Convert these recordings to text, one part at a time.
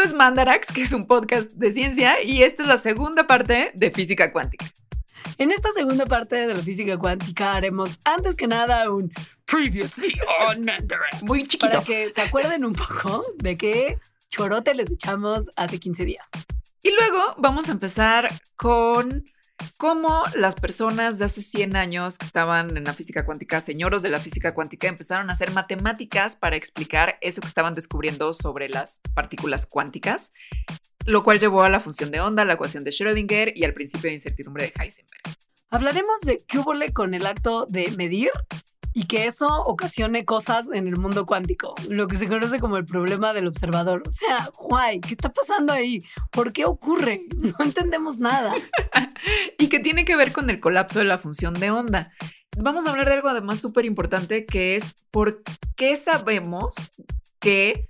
Esto es Mandarax, que es un podcast de ciencia, y esta es la segunda parte de física cuántica. En esta segunda parte de la física cuántica haremos antes que nada un Previously on Mandarax. Muy chiquito. Para que se acuerden un poco de qué chorote les echamos hace 15 días. Y luego vamos a empezar con cómo las personas de hace 100 años que estaban en la física cuántica, señoros de la física cuántica, empezaron a hacer matemáticas para explicar eso que estaban descubriendo sobre las partículas cuánticas, lo cual llevó a la función de onda, la ecuación de Schrödinger y al principio de incertidumbre de Heisenberg. Hablaremos de qué con el acto de medir y que eso ocasione cosas en el mundo cuántico, lo que se conoce como el problema del observador. O sea, guay, ¿qué está pasando ahí? ¿Por qué ocurre? No entendemos nada. y que tiene que ver con el colapso de la función de onda. Vamos a hablar de algo además súper importante que es por qué sabemos que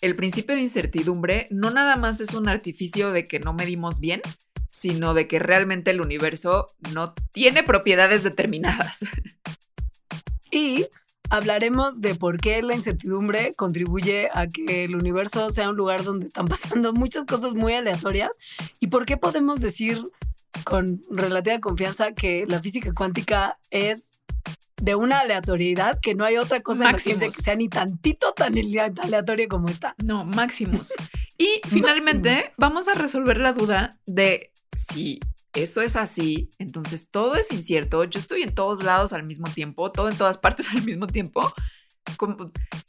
el principio de incertidumbre no nada más es un artificio de que no medimos bien, sino de que realmente el universo no tiene propiedades determinadas. Y hablaremos de por qué la incertidumbre contribuye a que el universo sea un lugar donde están pasando muchas cosas muy aleatorias y por qué podemos decir con relativa confianza que la física cuántica es de una aleatoriedad que no hay otra cosa en la ciencia que sea ni tantito tan aleatoria como esta. No, máximos. Y finalmente vamos a resolver la duda de si eso es así, entonces todo es incierto, yo estoy en todos lados al mismo tiempo, todo en todas partes al mismo tiempo.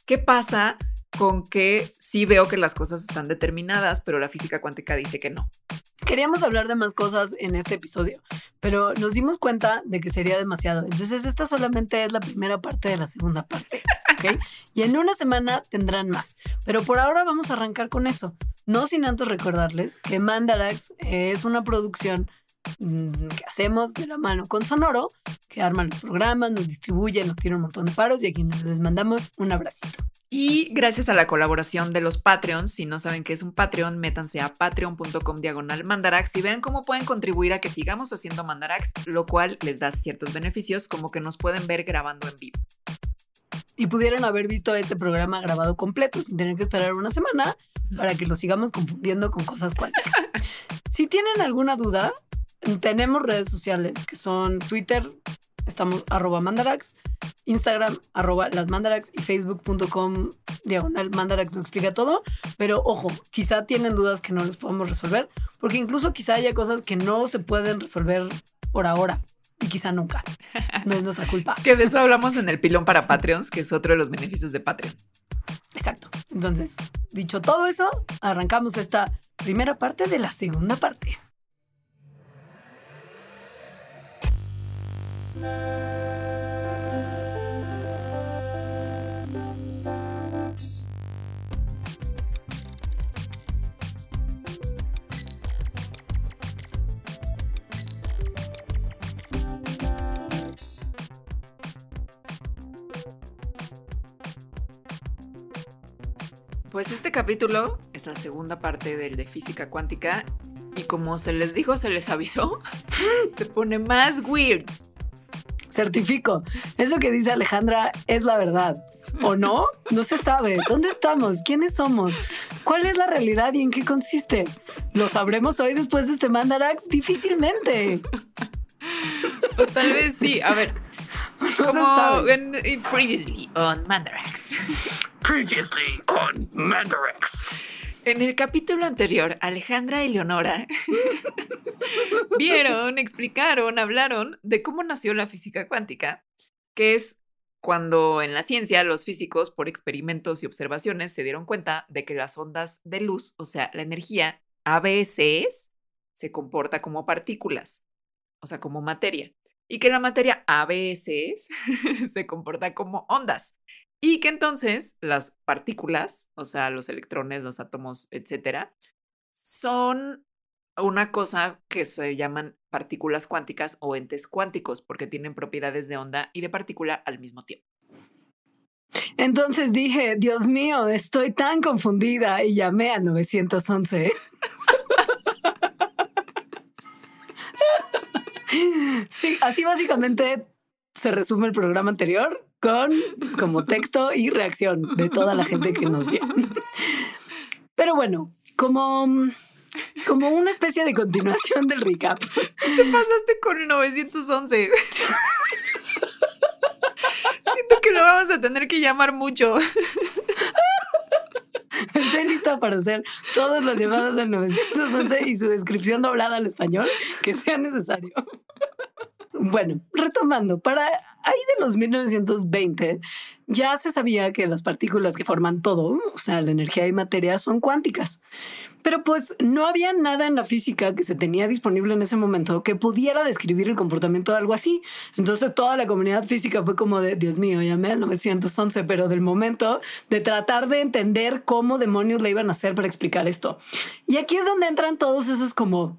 ¿Qué pasa con que sí veo que las cosas están determinadas, pero la física cuántica dice que no? Queríamos hablar de más cosas en este episodio, pero nos dimos cuenta de que sería demasiado. Entonces esta solamente es la primera parte de la segunda parte. ¿okay? Y en una semana tendrán más. Pero por ahora vamos a arrancar con eso. No sin antes recordarles que Mandarax es una producción que hacemos de la mano con Sonoro, que arman los programas, nos distribuye, nos tiene un montón de paros y aquí les mandamos un abracito. Y gracias a la colaboración de los Patreons, si no saben qué es un Patreon, métanse a patreon.com diagonal mandarax y vean cómo pueden contribuir a que sigamos haciendo mandarax, lo cual les da ciertos beneficios como que nos pueden ver grabando en vivo. Y pudieron haber visto este programa grabado completo sin tener que esperar una semana para que lo sigamos confundiendo con cosas cuánticas. si tienen alguna duda, tenemos redes sociales que son Twitter, estamos arroba mandarax, Instagram arroba las mandarax y facebook.com diagonal mandarax lo explica todo. Pero ojo, quizá tienen dudas que no les podemos resolver, porque incluso quizá haya cosas que no se pueden resolver por ahora y quizá nunca. No es nuestra culpa. que de eso hablamos en el pilón para Patreons, que es otro de los beneficios de Patreon. Exacto. Entonces, dicho todo eso, arrancamos esta primera parte de la segunda parte. Pues este capítulo es la segunda parte del de física cuántica y como se les dijo, se les avisó, se pone más weirds certifico. Eso que dice Alejandra es la verdad. ¿O no? No se sabe. ¿Dónde estamos? ¿Quiénes somos? ¿Cuál es la realidad y en qué consiste? ¿Lo sabremos hoy después de este Mandarax? Difícilmente. O tal vez sí. A ver. No como se sabe. previously on Mandarax. Previously on Mandarax. En el capítulo anterior, Alejandra y Leonora vieron, explicaron, hablaron de cómo nació la física cuántica, que es cuando en la ciencia los físicos, por experimentos y observaciones, se dieron cuenta de que las ondas de luz, o sea, la energía ABCs, se comporta como partículas, o sea, como materia, y que la materia ABCs se comporta como ondas. Y que entonces las partículas, o sea, los electrones, los átomos, etcétera, son una cosa que se llaman partículas cuánticas o entes cuánticos, porque tienen propiedades de onda y de partícula al mismo tiempo. Entonces dije, Dios mío, estoy tan confundida y llamé a 911. sí, así básicamente se resume el programa anterior con como texto y reacción de toda la gente que nos vio. Pero bueno, como, como una especie de continuación del recap. Te pasaste con el 911. Siento que lo vamos a tener que llamar mucho. Estoy lista para hacer todas las llamadas al 911 y su descripción doblada al español que sea necesario. Bueno, retomando, para ahí de los 1920 ya se sabía que las partículas que forman todo, o sea, la energía y materia, son cuánticas. Pero pues no había nada en la física que se tenía disponible en ese momento que pudiera describir el comportamiento de algo así. Entonces toda la comunidad física fue como de, Dios mío, llamé al 911, pero del momento de tratar de entender cómo demonios le iban a hacer para explicar esto. Y aquí es donde entran todos esos como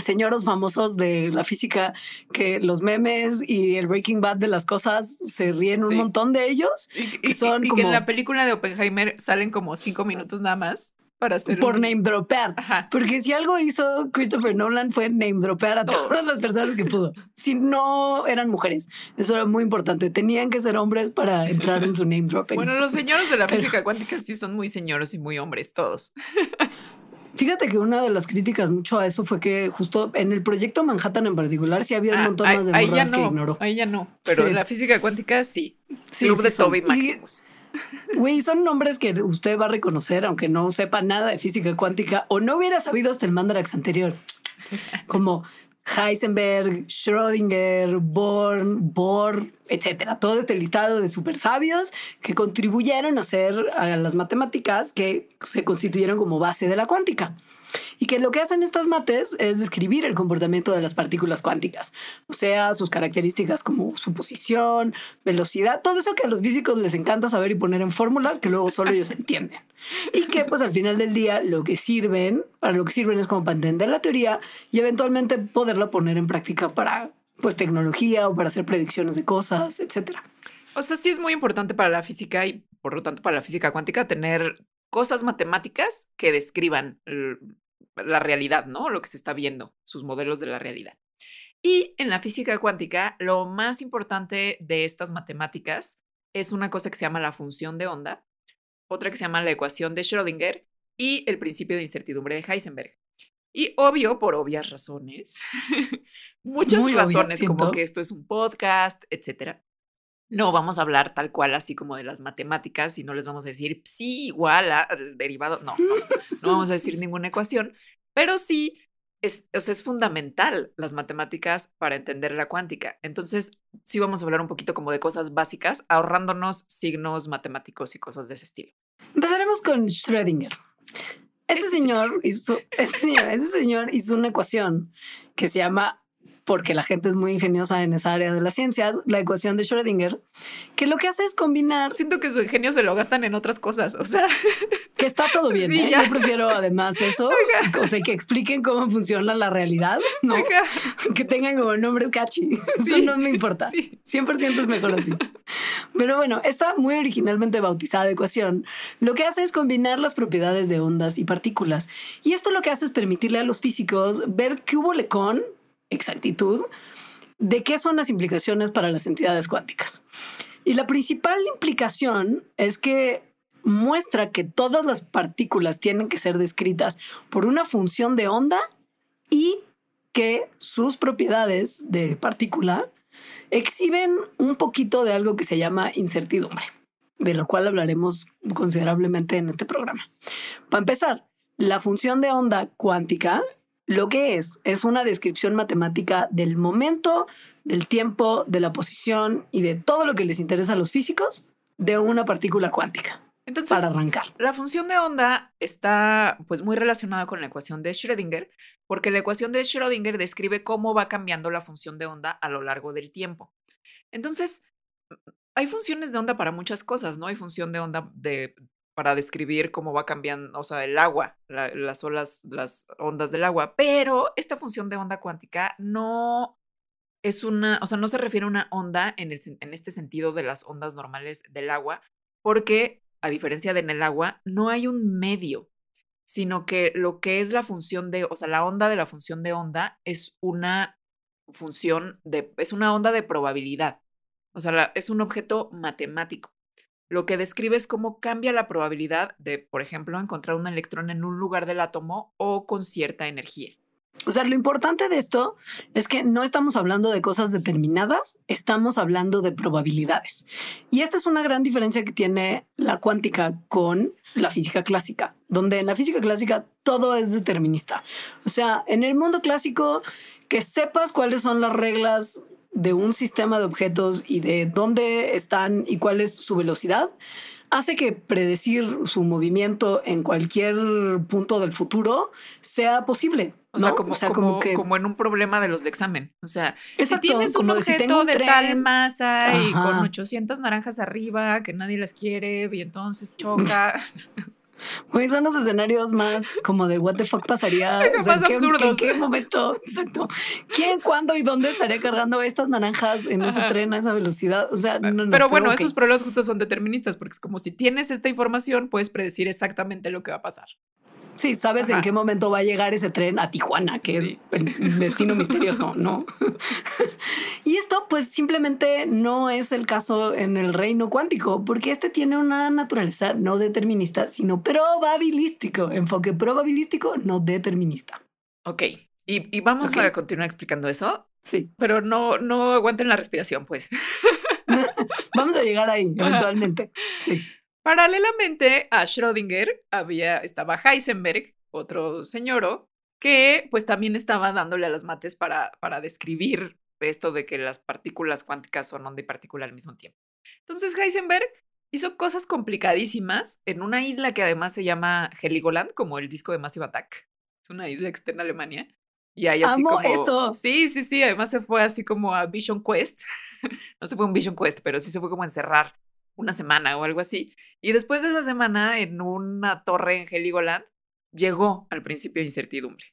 señoros famosos de la física que los memes y el Breaking Bad de las cosas se ríen un montón de ellos. Y, que son que en la película de Oppenheimer salen como cinco minutos nada más. Para hacer por name dropear. Porque si algo hizo Christopher Nolan fue name dropear a todas las personas que pudo. Si no eran mujeres, eso era muy importante. Tenían que ser hombres para entrar en su name dropping. Bueno, los señores de la física cuántica sí son muy señoros y muy hombres todos. Fíjate que una de las críticas mucho a eso fue que justo en el proyecto Manhattan en particular sí había un ah, montón más de morras que ignoró. Ahí ya no, pero en la física cuántica sí. sí Club de Toby Maximus. Güey, son nombres que usted va a reconocer aunque no sepa nada de física cuántica o no hubiera sabido hasta el Mandarax anterior. Como Heisenberg, Schrödinger, Born, Bohr, etcétera. Todo este listado de super sabios que contribuyeron a hacer las matemáticas que se constituyeron como base de la cuántica. Y que lo que hacen estas mates es describir el comportamiento de las partículas cuánticas, o sea, sus características como su posición, velocidad, todo eso que a los físicos les encanta saber y poner en fórmulas que luego solo ellos entienden. Y que pues al final del día lo que sirven, para lo que sirven es como para entender la teoría y eventualmente poderla poner en práctica para pues tecnología o para hacer predicciones de cosas, etcétera. O sea, sí es muy importante para la física y por lo tanto para la física cuántica tener cosas matemáticas que describan la realidad, ¿no? Lo que se está viendo, sus modelos de la realidad. Y en la física cuántica, lo más importante de estas matemáticas es una cosa que se llama la función de onda, otra que se llama la ecuación de Schrödinger y el principio de incertidumbre de Heisenberg. Y obvio, por obvias razones, muchas razones, como que esto es un podcast, etcétera no vamos a hablar tal cual así como de las matemáticas y no les vamos a decir sí igual al derivado. No, no, vamos a decir ninguna ecuación, pero sí es, es fundamental las matemáticas para entender la cuántica. Entonces, sí vamos a hablar un poquito como de cosas básicas, ahorrándonos signos matemáticos y cosas de ese estilo. Empezaremos con Schrödinger. Ese señor, hizo, ese señor, ese señor hizo una ecuación que se llama porque la gente es muy ingeniosa en esa área de las ciencias, la ecuación de Schrödinger, que lo que hace es combinar... Siento que su ingenio se lo gastan en otras cosas, o sea... Que está todo bien, ¿eh? Yo prefiero además eso, o sea, que expliquen cómo funciona la realidad, ¿no? Que tengan como nombres catchy, eso no me importa, 100% es mejor así. Pero bueno, esta muy originalmente bautizada ecuación lo que hace es combinar las propiedades de ondas y partículas. Y esto lo que hace es permitirle a los físicos ver qué hubo con exactitud de qué son las implicaciones para las entidades cuánticas. Y la principal implicación es que muestra que todas las partículas tienen que ser descritas por una función de onda y que sus propiedades de partícula exhiben un poquito de algo que se llama incertidumbre, de lo cual hablaremos considerablemente en este programa. Para empezar, la función de onda cuántica lo que es es una descripción matemática del momento, del tiempo, de la posición y de todo lo que les interesa a los físicos de una partícula cuántica. Entonces, para arrancar. La función de onda está pues muy relacionada con la ecuación de Schrödinger, porque la ecuación de Schrödinger describe cómo va cambiando la función de onda a lo largo del tiempo. Entonces, hay funciones de onda para muchas cosas, ¿no? Hay función de onda de para describir cómo va cambiando, o sea, el agua, las olas, las ondas del agua, pero esta función de onda cuántica no es una, o sea, no se refiere a una onda en este sentido de las ondas normales del agua, porque a diferencia de en el agua, no hay un medio, sino que lo que es la función de, o sea, la onda de la función de onda es una función de, es una onda de probabilidad, o sea, es un objeto matemático. Lo que describe es cómo cambia la probabilidad de, por ejemplo, encontrar un electrón en un lugar del átomo o con cierta energía. O sea, lo importante de esto es que no estamos hablando de cosas determinadas, estamos hablando de probabilidades. Y esta es una gran diferencia que tiene la cuántica con la física clásica, donde en la física clásica todo es determinista. O sea, en el mundo clásico, que sepas cuáles son las reglas de un sistema de objetos y de dónde están y cuál es su velocidad, hace que predecir su movimiento en cualquier punto del futuro sea posible. O sea, como, como, en un problema de los de examen. O sea, si tienes un objeto de tal masa y con 800 naranjas arriba que nadie las quiere y entonces choca. Pues son los escenarios más como de what the fuck pasaría. más ¿En qué momento? Exacto. ¿Quién, cuándo y dónde estaría cargando estas naranjas en ese tren a esa velocidad? O sea, no, no Pero bueno, esos problemas justos son deterministas porque es como si tienes esta información, puedes predecir exactamente lo que va a pasar. Sí, sabes en qué momento va a llegar ese tren a Tijuana, que es el destino misterioso, ¿no? y esto, pues, simplemente no es el caso en el reino cuántico, porque este tiene una naturaleza no determinista, sino probabilístico, enfoque probabilístico, no determinista. Ok, y, vamos a continuar explicando eso. Sí. Pero no, no aguanten la respiración, pues. vamos a llegar ahí, eventualmente. Sí. Paralelamente a Schrödinger había, estaba Heisenberg, otro señor, que pues también estaba dándole a las mates para, para describir esto de que las partículas cuánticas son onda y partícula al mismo tiempo. Entonces Heisenberg hizo cosas complicadísimas en una isla que además se llama Heligoland, como el disco de Massive Attack. Es una isla externa a Alemania. Y ahí así Amo como, eso. Sí, sí, sí. Además se fue así como a Vision Quest. no se fue un Vision Quest, pero sí se fue como a encerrar una semana o algo así. Y después de esa semana, en una torre en Heligoland, llegó al principio de incertidumbre.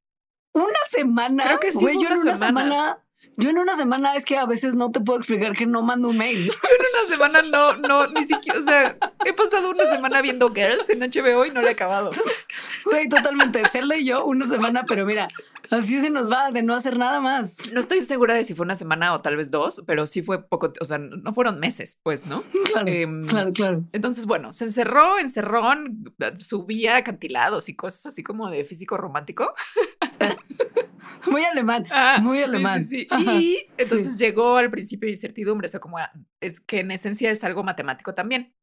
¿Una semana? Creo que sí. yo una semana yo en una semana es que a veces no te puedo explicar que no mando un mail. Yo en una semana no, no, ni siquiera, o sea, he pasado una semana viendo Girls en HBO y no lo he acabado. Güey, totalmente. Serle yo una semana, pero mira, así se nos va de no hacer nada más. No estoy segura de si fue una semana o tal vez dos, pero sí fue poco, o sea, no fueron meses, pues, ¿no? Claro, em, claro, claro. Entonces, bueno, se encerró, encerrón, subía acantilados y cosas así como de físico romántico. Muy alemán, ah, muy alemán. Sí, sí, y entonces llegó al principio de incertidumbre, o sea, como es que en esencia es algo matemático también.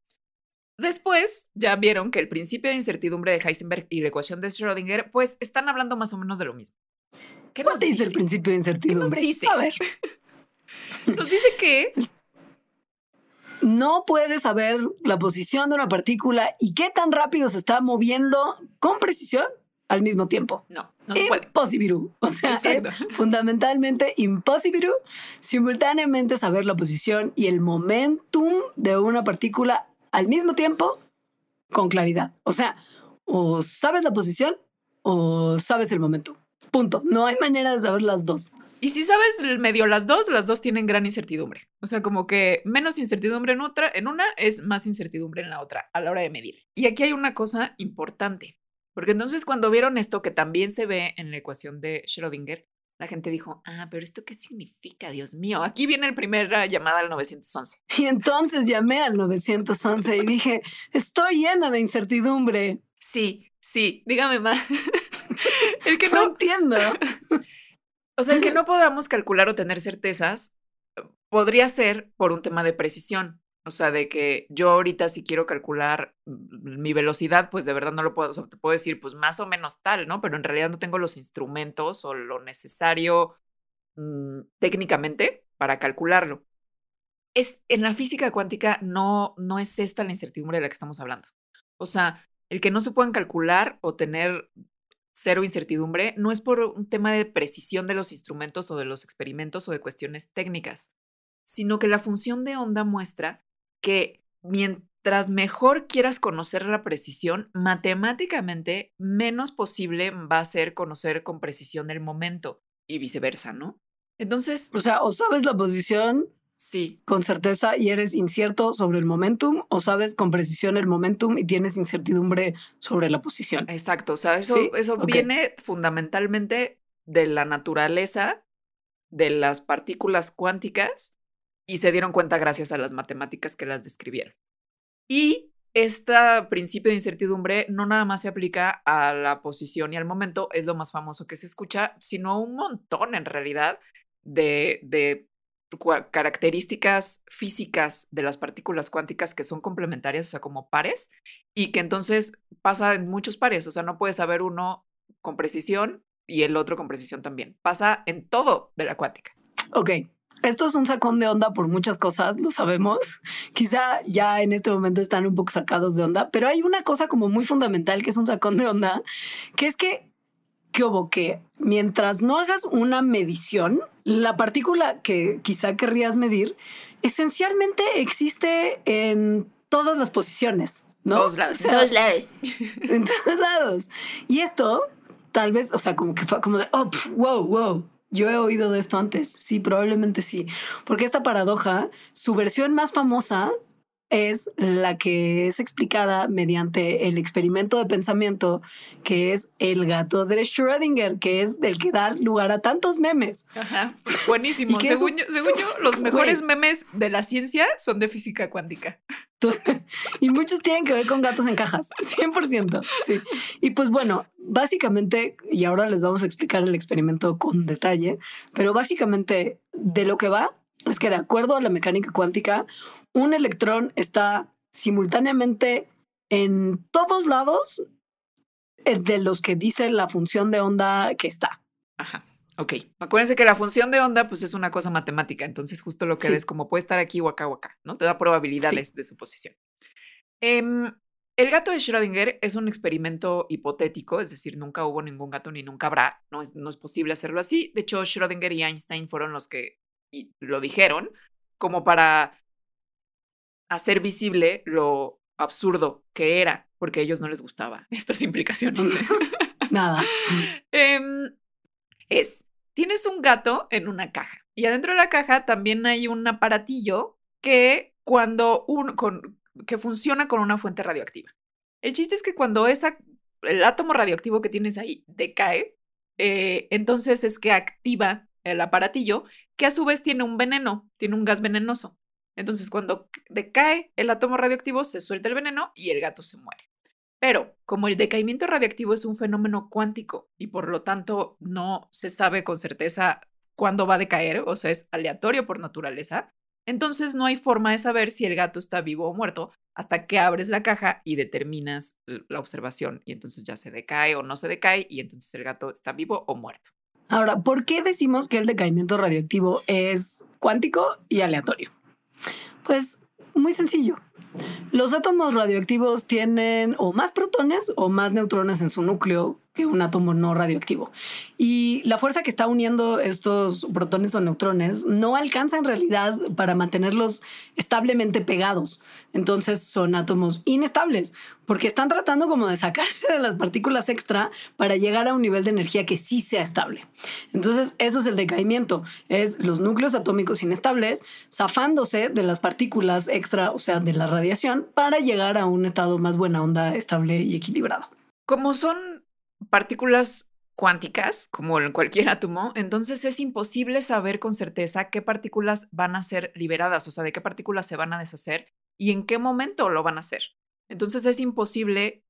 Después ya vieron que el principio de incertidumbre de Heisenberg y la ecuación de Schrödinger, pues están hablando más o menos de lo mismo. ¿Qué nos dice, el principio de incertidumbre? nos dice? A ver. Nos dice que no puedes saber la posición de una partícula y qué tan rápido se está moviendo con precisión al mismo tiempo. No, no se puede. O sea, es fundamentalmente imposible simultáneamente saber la posición y el momentum de una partícula al mismo tiempo con claridad. O sea, o sabes la posición o sabes el momento. Punto. No hay manera de saber las dos. Y si sabes medio las dos, las dos tienen gran incertidumbre. O sea, como que menos incertidumbre en otra, en una es más incertidumbre en la otra a la hora de medir. Y aquí hay una cosa importante. Porque entonces cuando vieron esto, que también se ve en la ecuación de Schrödinger, la gente dijo, ah, pero ¿esto qué significa, Dios mío? Aquí viene la primera llamada al 911. Y entonces llamé al 911 y dije, estoy llena de incertidumbre. Sí, sí, dígame más. el que no, no entiendo. o sea, el que no podamos calcular o tener certezas podría ser por un tema de precisión. O sea, de que yo ahorita si quiero calcular mi velocidad, pues de verdad no lo puedo, o sea, te puedo decir, pues más o menos tal, ¿no? Pero en realidad no tengo los instrumentos o lo necesario mm, técnicamente para calcularlo. Es, en la física cuántica no, no es esta la incertidumbre de la que estamos hablando. O sea, el que no se puedan calcular o tener cero incertidumbre no es por un tema de precisión de los instrumentos o de los experimentos o de cuestiones técnicas, sino que la función de onda muestra que mientras mejor quieras conocer la precisión, matemáticamente menos posible va a ser conocer con precisión el momento y viceversa, ¿no? Entonces... O sea, o sabes la posición Sí. Con certeza y eres incierto sobre el momentum o sabes con precisión el momentum y tienes incertidumbre sobre la posición. Exacto, o sea, eso, eso viene fundamentalmente de la naturaleza de las partículas cuánticas y se dieron cuenta gracias a las matemáticas que las describieron. Y este principio de incertidumbre no nada más se aplica a la posición y al momento, es lo más famoso que se escucha, sino un montón en realidad de, de características físicas de las partículas cuánticas que son complementarias, o sea, como pares, y que entonces pasa en muchos pares, o sea, no puedes saber uno con precisión y el otro con precisión también. Pasa en todo de la cuántica. Ok, esto es un sacón de onda por muchas cosas, lo sabemos. Quizá ya en este momento están un poco sacados de onda, pero hay una cosa como muy fundamental que es un sacón de onda, que es que, que que mientras no hagas una medición, la partícula que quizá querrías medir esencialmente existe en todas las posiciones. ¿no? Todos lados, en todos lados. En todos lados. Y esto, tal vez, o sea, como que fue como de, oh, wow, wow, yo he oído de esto antes, sí, probablemente sí, porque esta paradoja, su versión más famosa es la que es explicada mediante el experimento de pensamiento que es el gato de Schrödinger, que es del que da lugar a tantos memes. Ajá, buenísimo. Según yo, según yo, los mejores memes de la ciencia son de física cuántica. y muchos tienen que ver con gatos en cajas, 100%. Sí. Y pues bueno, básicamente, y ahora les vamos a explicar el experimento con detalle, pero básicamente de lo que va es que de acuerdo a la mecánica cuántica, un electrón está simultáneamente en todos lados eh, de los que dice la función de onda que está. Ajá. Ok. Acuérdense que la función de onda, pues es una cosa matemática. Entonces, justo lo que es como puede estar aquí o acá o acá, ¿no? Te da probabilidades de su posición. Em, el gato de Schrödinger es un experimento hipotético, es decir, nunca hubo ningún gato ni nunca habrá. No es, no es posible hacerlo así. De hecho, Schrödinger y Einstein fueron los que lo dijeron, como para hacer visible lo absurdo que era, porque a ellos no les gustaba estas implicaciones. Nada. Em, es, tienes un gato en una caja y adentro de la caja también hay un aparatillo que cuando un, con, que funciona con una fuente radioactiva. El chiste es que cuando esa, el átomo radioactivo que tienes ahí decae, eh, entonces es que activa el aparatillo, que a su vez tiene un veneno, tiene un gas venenoso. Entonces, cuando decae el átomo radioactivo, se suelta el veneno y el gato se muere. Pero como el decaimiento radioactivo es un fenómeno cuántico y por lo tanto no se sabe con certeza cuándo va a decaer, o sea, es aleatorio por naturaleza, entonces no hay forma de saber si el gato está vivo o muerto hasta que abres la caja y determinas la observación y entonces ya se decae o no se decae y entonces el gato está vivo o muerto. Ahora, ¿por qué decimos que el decaimiento radioactivo es cuántico y aleatorio? Pues muy sencillo. Los átomos radioactivos tienen o más protones o más neutrones en su núcleo que un átomo no radioactivo. Y la fuerza que está uniendo estos protones o neutrones no alcanza en realidad para mantenerlos establemente pegados. Entonces son átomos inestables, porque están tratando como de sacarse de las partículas extra para llegar a un nivel de energía que sí sea estable. Entonces eso es el decaimiento, es los núcleos atómicos inestables zafándose de las partículas extra, o sea, de radiación, para llegar a un estado más buena onda, estable y equilibrado. Como son partículas cuánticas, como en cualquier átomo, entonces es imposible saber con certeza qué partículas van a ser liberadas, o sea, de qué partículas se van a deshacer y en qué momento lo van a hacer. Entonces es imposible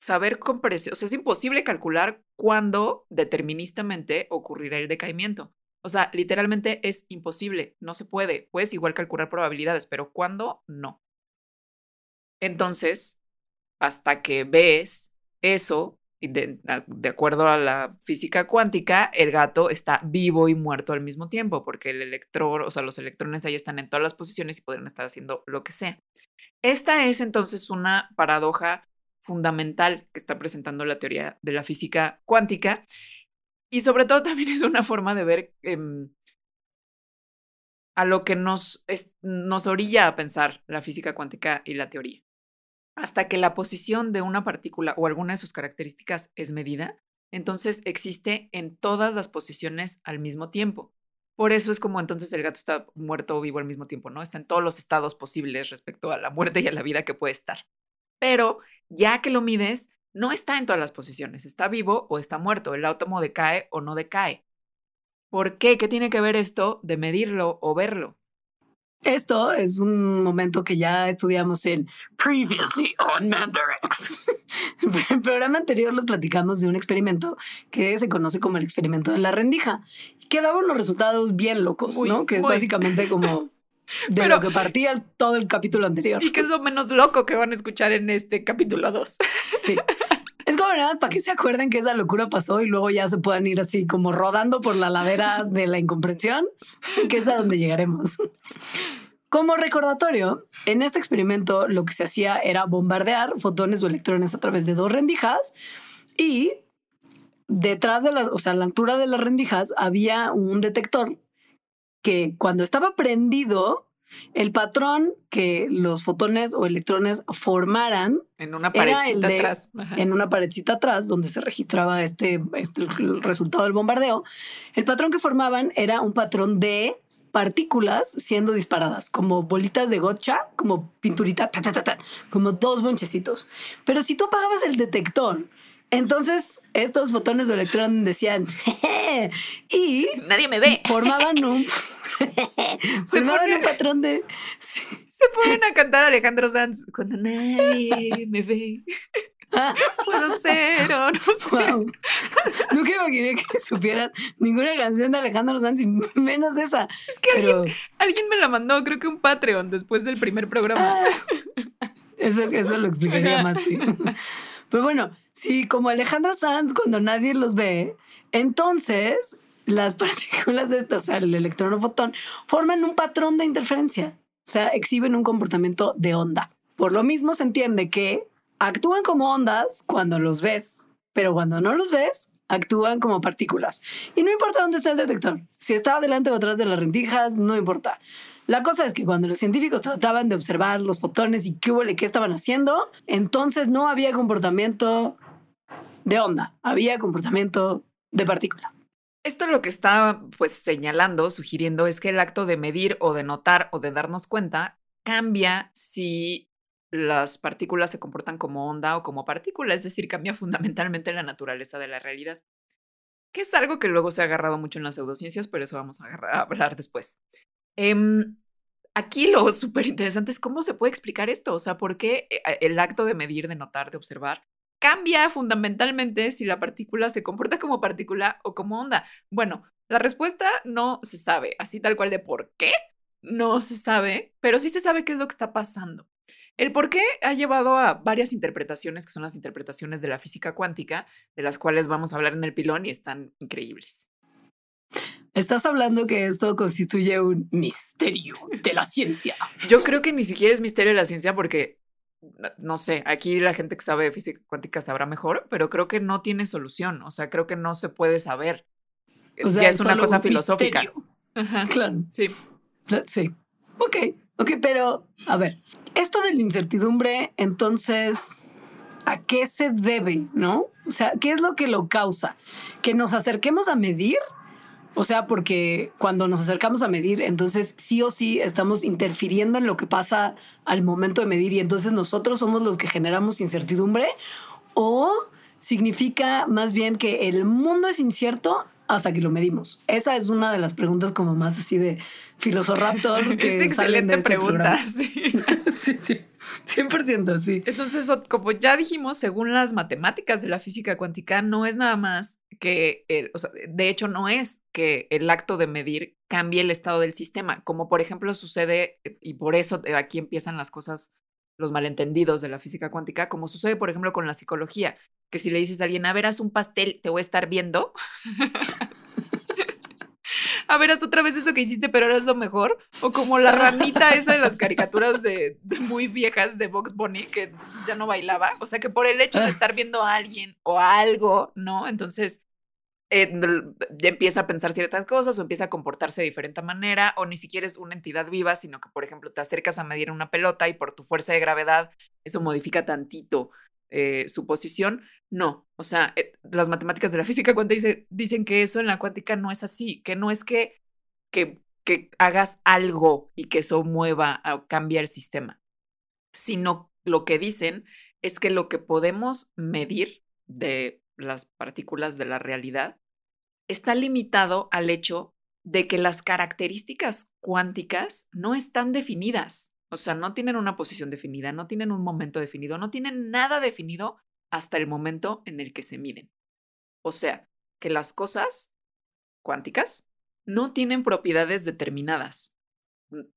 saber con precisión, o sea, es imposible calcular cuándo deterministamente ocurrirá el decaimiento. O sea, literalmente es imposible, no se puede. Puedes igual calcular probabilidades, pero ¿cuándo? No. Entonces, hasta que ves eso, de, de, acuerdo a la física cuántica, el gato está vivo y muerto al mismo tiempo, porque el electrón, o sea, los electrones ahí están en todas las posiciones y podrían estar haciendo lo que sea. Esta es entonces una paradoja fundamental que está presentando la teoría de la física cuántica y sobre todo también es una forma de ver em, a lo que nos, nos orilla a pensar la física cuántica y la teoría hasta que la posición de una partícula o alguna de sus características es medida, entonces existe en todas las posiciones al mismo tiempo. Por eso es como entonces el gato está muerto o vivo al mismo tiempo, ¿no? Está en todos los estados posibles respecto a la muerte y a la vida que puede estar. Pero ya que lo mides, no está en todas las posiciones, está vivo o está muerto, el átomo decae o no decae. ¿Por qué? ¿Qué tiene que ver esto de medirlo o verlo? Esto es un momento que ya estudiamos en Previously on Mandarex. En el programa anterior les platicamos de un experimento que se conoce como el experimento de la rendija, que daba unos resultados bien locos, ¿no? Que es básicamente como de Pero- lo que partía todo el capítulo anterior. Y que es lo menos loco que van a escuchar en este capítulo 2. Sí. Es como nada más para que se acuerden que esa locura pasó y luego ya se puedan ir así como rodando por la ladera de la incomprensión, que es a donde llegaremos. Como recordatorio, en este experimento lo que se hacía era bombardear fotones o electrones a través de dos rendijas y detrás de las, o sea, a la altura de las rendijas había un detector que cuando estaba prendido, el patrón que los fotones o electrones formaran En una paredcita de- atrás. Ajá. en una paredcita atrás donde se registraba este, este- el resultado del bombardeo, el patrón que formaban era un patrón de partículas siendo disparadas, como bolitas de gotcha, como pinturita, ta, ta, ta, ta, como dos bonchecitos. Pero si tú apagabas el detector, entonces estos fotones de electrón decían y Nadie me ve. formaban un formaban un patrón de sí. Se ponen a cantar Alejandro Sanz cuando nadie me ve. Puedo ser o no sé. Wow. Nunca imaginé que supieras ninguna canción de Alejandro Sanz y menos esa. Es que alguien, Pero alguien me la mandó, creo que un Patreon después del primer programa. ah, eso, eso lo explicaría más, sí. Pero bueno, sí, como Alejandro Sanz, cuando nadie los ve, entonces las partículas estas, o sea, el electrón o fotón, forman un patrón de interferencia. O sea, exhiben un comportamiento de onda. Por lo mismo se entiende que actúan como ondas cuando los ves, pero cuando no los ves, actúan como partículas. Y no importa dónde está el detector. Si está delante o atrás de las rendijas, no importa. La cosa es que cuando los científicos trataban de observar los fotones y qué hubo, qué estaban haciendo, entonces no había comportamiento de onda, había comportamiento de partícula. Esto lo que está pues señalando, sugiriendo es que el acto de medir o de notar o de darnos cuenta cambia si las partículas se comportan como onda o como partícula, es decir, cambia fundamentalmente la naturaleza de la realidad. Que es algo que luego se ha agarrado mucho en las pseudociencias, pero eso vamos a, hablar después. Em, aquí lo súper interesante es cómo se puede explicar esto, o sea, por qué eh, el acto de medir, de notar, de observar, cambia fundamentalmente si la partícula se comporta como partícula o como onda. Bueno, la respuesta no se sabe, así tal cual de por qué, no se sabe, pero sí se sabe qué es lo que está pasando. El por qué ha llevado a varias interpretaciones, que son las interpretaciones de la física cuántica, de las cuales vamos a hablar en el pilón y están increíbles. Estás hablando que esto constituye un misterio de la ciencia. Yo creo que ni siquiera es misterio de la ciencia porque, no- sé, aquí la gente que sabe de física cuántica sabrá mejor, pero creo que no tiene solución, o sea, creo que no se puede saber. O sea, ya es una cosa un filosófica. misterio. Ajá, Claro, Sí. sí. Ok, ok, pero a ver, esto de la incertidumbre, entonces, ¿a qué se debe, no? O sea, ¿qué es lo que lo causa? ¿Que nos acerquemos a medir? O sea, porque cuando nos acercamos a medir, entonces sí o sí estamos interfiriendo en lo que pasa al momento de medir y entonces nosotros somos los que generamos incertidumbre o significa más bien que el mundo es incierto hasta que lo medimos. Esa es una de las preguntas como más así de Filosoraptor que Es salen de excelente este pregunta. programa. sí. Sí, sí. 100%, sí. Entonces, como ya dijimos, según las matemáticas de la física cuántica, no es nada más que, el, o sea, de hecho, no es que el acto de medir cambie el estado del sistema, como por ejemplo sucede, eh, y por eso eh, aquí empiezan las cosas, los malentendidos de la física cuántica, como sucede, por ejemplo, con la psicología, que si le dices a alguien, a ver, haz un pastel, te voy a estar viendo. A ver, haz otra vez eso que hiciste, pero ahora es lo mejor. O como la ranita esa de las caricaturas de, muy viejas de Box Bunny, que entonces ya no bailaba. O sea que por el hecho de estar viendo a alguien o algo, ¿no? Entonces eh, ya empieza a pensar ciertas cosas o empieza a comportarse de diferente manera, o ni siquiera es una entidad viva, sino que, por ejemplo, te acercas a medir una pelota y por tu fuerza de gravedad eso modifica tantito eh, su posición. No, o sea, eh, las matemáticas de la física cuántica dice- dicen que eso en la cuántica no es así, que no es que, que, que hagas algo y que eso mueva o cambie el sistema, sino lo que dicen es que lo que podemos medir de las partículas de la realidad está limitado al hecho de que las características cuánticas no están definidas. O sea, no tienen una posición definida, no tienen un momento definido, no tienen nada definido hasta el momento en el que se miden. O sea, que las cosas cuánticas no tienen propiedades determinadas.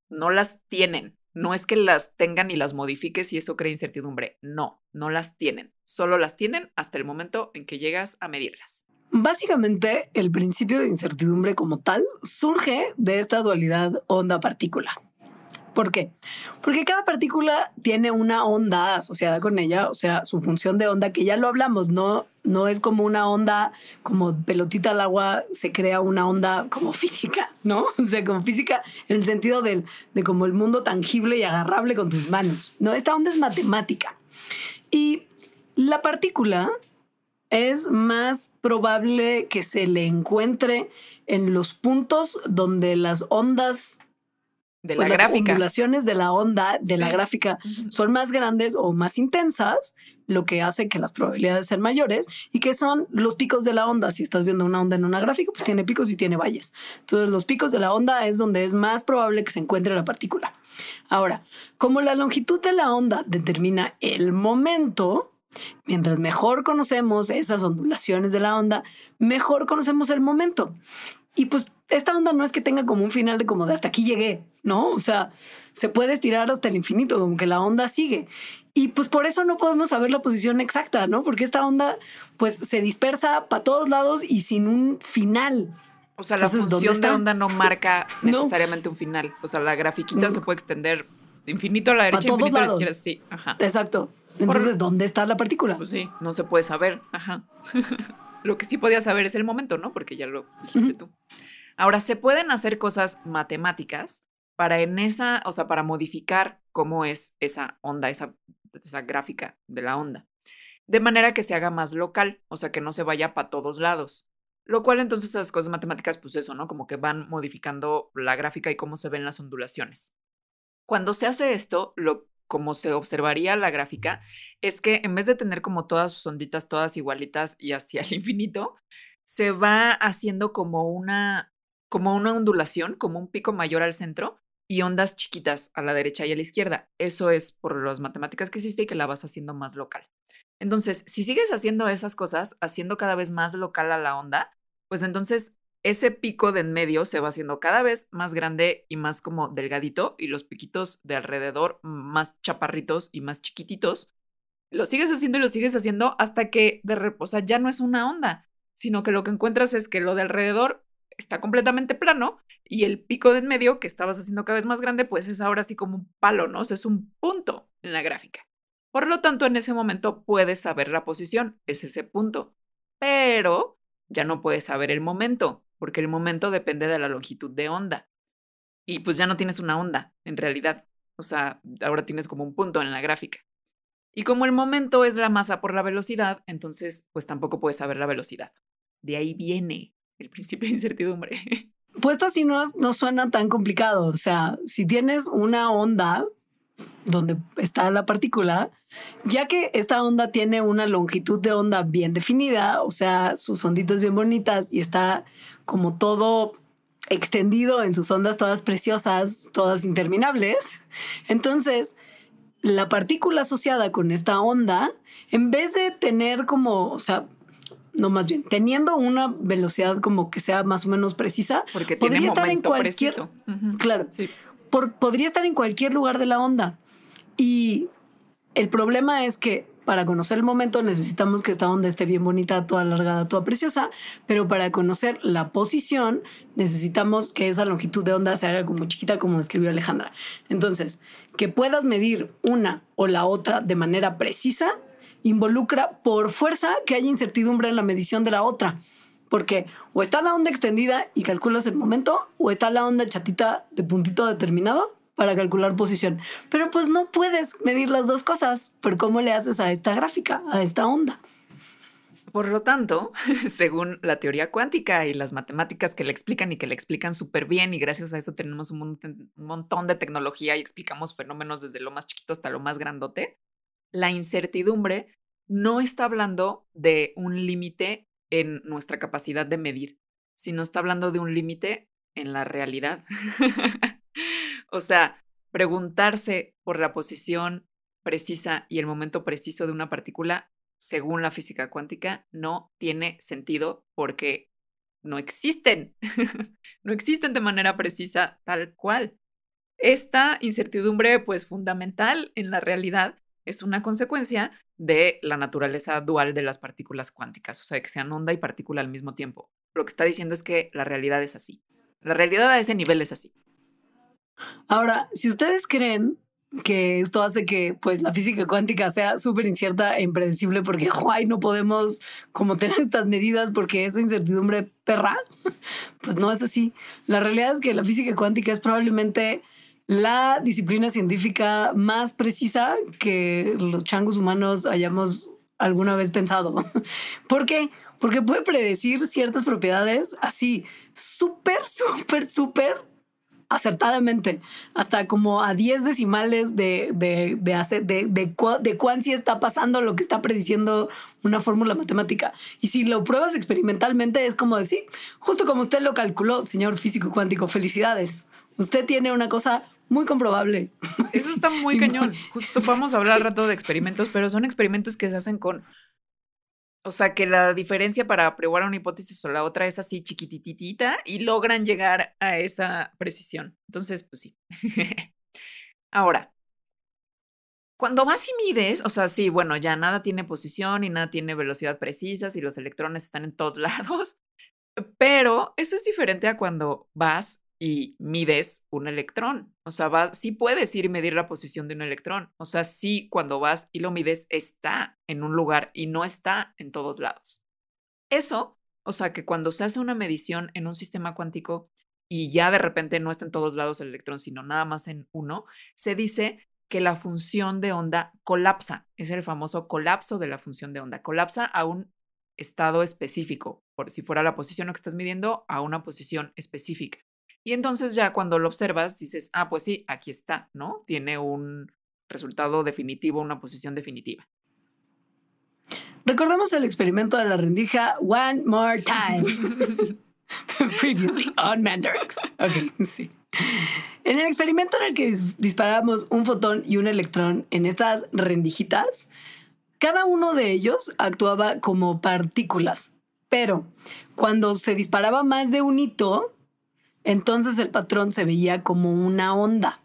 No las tienen. No es que las tengan y las modifiques y eso crea incertidumbre. No, no las tienen. Solo las tienen hasta el momento en que llegas a medirlas. Básicamente, el principio de incertidumbre como tal surge de esta dualidad onda-partícula. ¿Por qué? Porque cada partícula tiene una onda asociada con ella, o sea, su función de onda, que ya lo hablamos, no, no es como una onda, como pelotita al agua, se crea una onda como física, ¿no? O sea, como física en el sentido del, de como el mundo tangible y agarrable con tus manos. No, esta onda es matemática. Y la partícula es más probable que se le encuentre en los puntos donde las ondas de la pues, gráfica. Las ondulaciones de la onda de la gráfica son más grandes o más intensas, lo que hace que las probabilidades sean mayores y que son los picos de la onda. Si estás viendo una onda en una gráfica, pues tiene picos y tiene valles. Entonces, los picos de la onda es donde es más probable que se encuentre la partícula. Ahora, como la longitud de la onda determina el momento, mientras mejor conocemos esas ondulaciones de la onda, mejor conocemos el momento. Y pues esta onda no es que tenga como un final de como de hasta aquí llegué, ¿no? O sea, se puede estirar hasta el infinito, como que la onda sigue. Y pues por eso no podemos saber la posición exacta, ¿no? Porque esta onda pues se dispersa para todos lados y sin un final. O sea, la Entonces, ¿dónde función de onda no marca No. necesariamente un final. O sea, la grafiquita No. se puede extender de infinito a la derecha, infinito a la lados. izquierda. Sí, ajá. Exacto. Entonces, ¿dónde está la partícula? Pues sí, no se puede saber. Ajá. lo que sí podía saber es el momento, ¿no? Porque ya lo dijiste tú. Ahora, se pueden hacer cosas matemáticas para en esa, o sea, para modificar cómo es esa onda, esa, esa gráfica de la onda. De manera que se haga más local, o sea, que no se vaya para todos lados. Lo cual entonces esas cosas matemáticas, pues eso, ¿no? Como que van modificando la gráfica y cómo se ven las ondulaciones. Cuando se hace esto, lo, como se observaría la gráfica, es que en vez de tener como todas sus onditas todas igualitas y hacia el infinito, se va haciendo como una, como una ondulación, como un pico mayor al centro y ondas chiquitas a la derecha y a la izquierda. Eso es por las matemáticas que existe y que la vas haciendo más local. Entonces, si sigues haciendo esas cosas, haciendo cada vez más local a la onda, pues entonces ese pico de en medio se va haciendo cada vez más grande y más como delgadito y los piquitos de alrededor más chaparritos y más chiquititos. Lo sigues haciendo y lo sigues haciendo hasta que de re- o sea, ya no es una onda, sino que lo que encuentras es que lo de alrededor está completamente plano y el pico de en medio que estabas haciendo cada vez más grande, pues es ahora así como un palo, ¿no? Es un punto en la gráfica. Por lo tanto, en ese momento puedes saber la posición, es ese punto. Pero ya no puedes saber el momento, porque el momento depende de la longitud de onda. Y pues ya no tienes una onda, en realidad. O sea, ahora tienes como un punto en la gráfica. Y como el momento es la masa por la velocidad, entonces pues tampoco puedes saber la velocidad. De ahí viene el principio de incertidumbre. Puesto así no, no suena tan complicado. O sea, si tienes una onda donde está la partícula, ya que esta onda tiene una longitud de onda bien definida, o sea, sus onditas bien bonitas y está como todo extendido en sus ondas todas preciosas, todas interminables, entonces la partícula asociada con esta onda, en vez de tener como, o sea, no más bien, teniendo una velocidad como que sea más o menos precisa, Porque tiene Podría estar en cualquier- claro, Sí. por- podría estar en cualquier lugar de la onda. Y el problema es que para conocer el momento necesitamos que esta onda esté bien bonita, toda alargada, toda preciosa, pero para conocer la posición necesitamos que esa longitud de onda se haga como chiquita, como escribió Alejandra. Entonces, que puedas medir una o la otra de manera precisa involucra por fuerza que haya incertidumbre en la medición de la otra. Porque o está la onda extendida y calculas el momento, o está la onda chatita de puntito determinado para calcular posición. Pero pues no puedes medir las dos cosas por cómo le haces a esta gráfica, a esta onda. Por lo tanto, según la teoría cuántica y las matemáticas que le explican y que le explican súper bien, y gracias a eso tenemos un, mon- un montón de tecnología y explicamos fenómenos desde lo más chiquito hasta lo más grandote, la incertidumbre no está hablando de un límite en nuestra capacidad de medir, sino está hablando de un límite en la realidad. o sea, preguntarse por la posición precisa y el momento preciso de una partícula, según la física cuántica, no tiene sentido porque no existen. no existen de manera precisa tal cual. Esta incertidumbre, pues fundamental en la realidad, es una consecuencia de la naturaleza dual de las partículas cuánticas, o sea, que sean onda y partícula al mismo tiempo. Lo que está diciendo es que la realidad es así. La realidad a ese nivel es así. Ahora, si ustedes creen que esto hace que pues la física cuántica sea súper incierta e impredecible porque guay, no podemos como tener estas medidas porque esa incertidumbre perra, pues no es así. La realidad es que la física cuántica es probablemente la disciplina científica más precisa que los changos humanos hayamos alguna vez pensado. ¿Por qué? Porque puede predecir ciertas propiedades así, súper, súper, súper acertadamente, hasta como a 10 decimales de, de, de, de, de, de cuán sí está pasando lo que está prediciendo una fórmula matemática. Y si lo pruebas experimentalmente, es como decir, justo como usted lo calculó, señor físico cuántico, felicidades. Usted tiene una cosa muy comprobable. Eso está muy cañón. Justo vamos a hablar al rato de experimentos, pero son experimentos que se hacen con. O sea, que la diferencia para probar una hipótesis o la otra es así chiquititita y logran llegar a esa precisión. Entonces, pues sí. Ahora, cuando vas y mides, o sea, sí, bueno, ya nada tiene posición y nada tiene velocidad precisa y los electrones están en todos lados, pero eso es diferente a cuando vas y mides un electrón. O sea, vas, sí puedes ir y medir la posición de un electrón. O sea, sí cuando vas y lo mides está en un lugar y no está en todos lados. Eso, o sea, que cuando se hace una medición en un sistema cuántico y ya de repente no está en todos lados el electrón, sino nada más en uno, se dice que la función de onda colapsa. Es el famoso colapso de la función de onda. Colapsa a un estado específico, por si fuera la posición que estás midiendo, a una posición específica. Y entonces ya cuando lo observas dices, ah, pues sí, aquí está, ¿no? Tiene un resultado definitivo, una posición definitiva. Recordemos el experimento de la rendija One More Time. Previously on Mandarix. Ok, sí. En el experimento en el que disparamos un fotón y un electrón en estas rendijitas, cada uno de ellos actuaba como partículas, pero cuando se disparaba más de un hito, entonces el patrón se veía como una onda.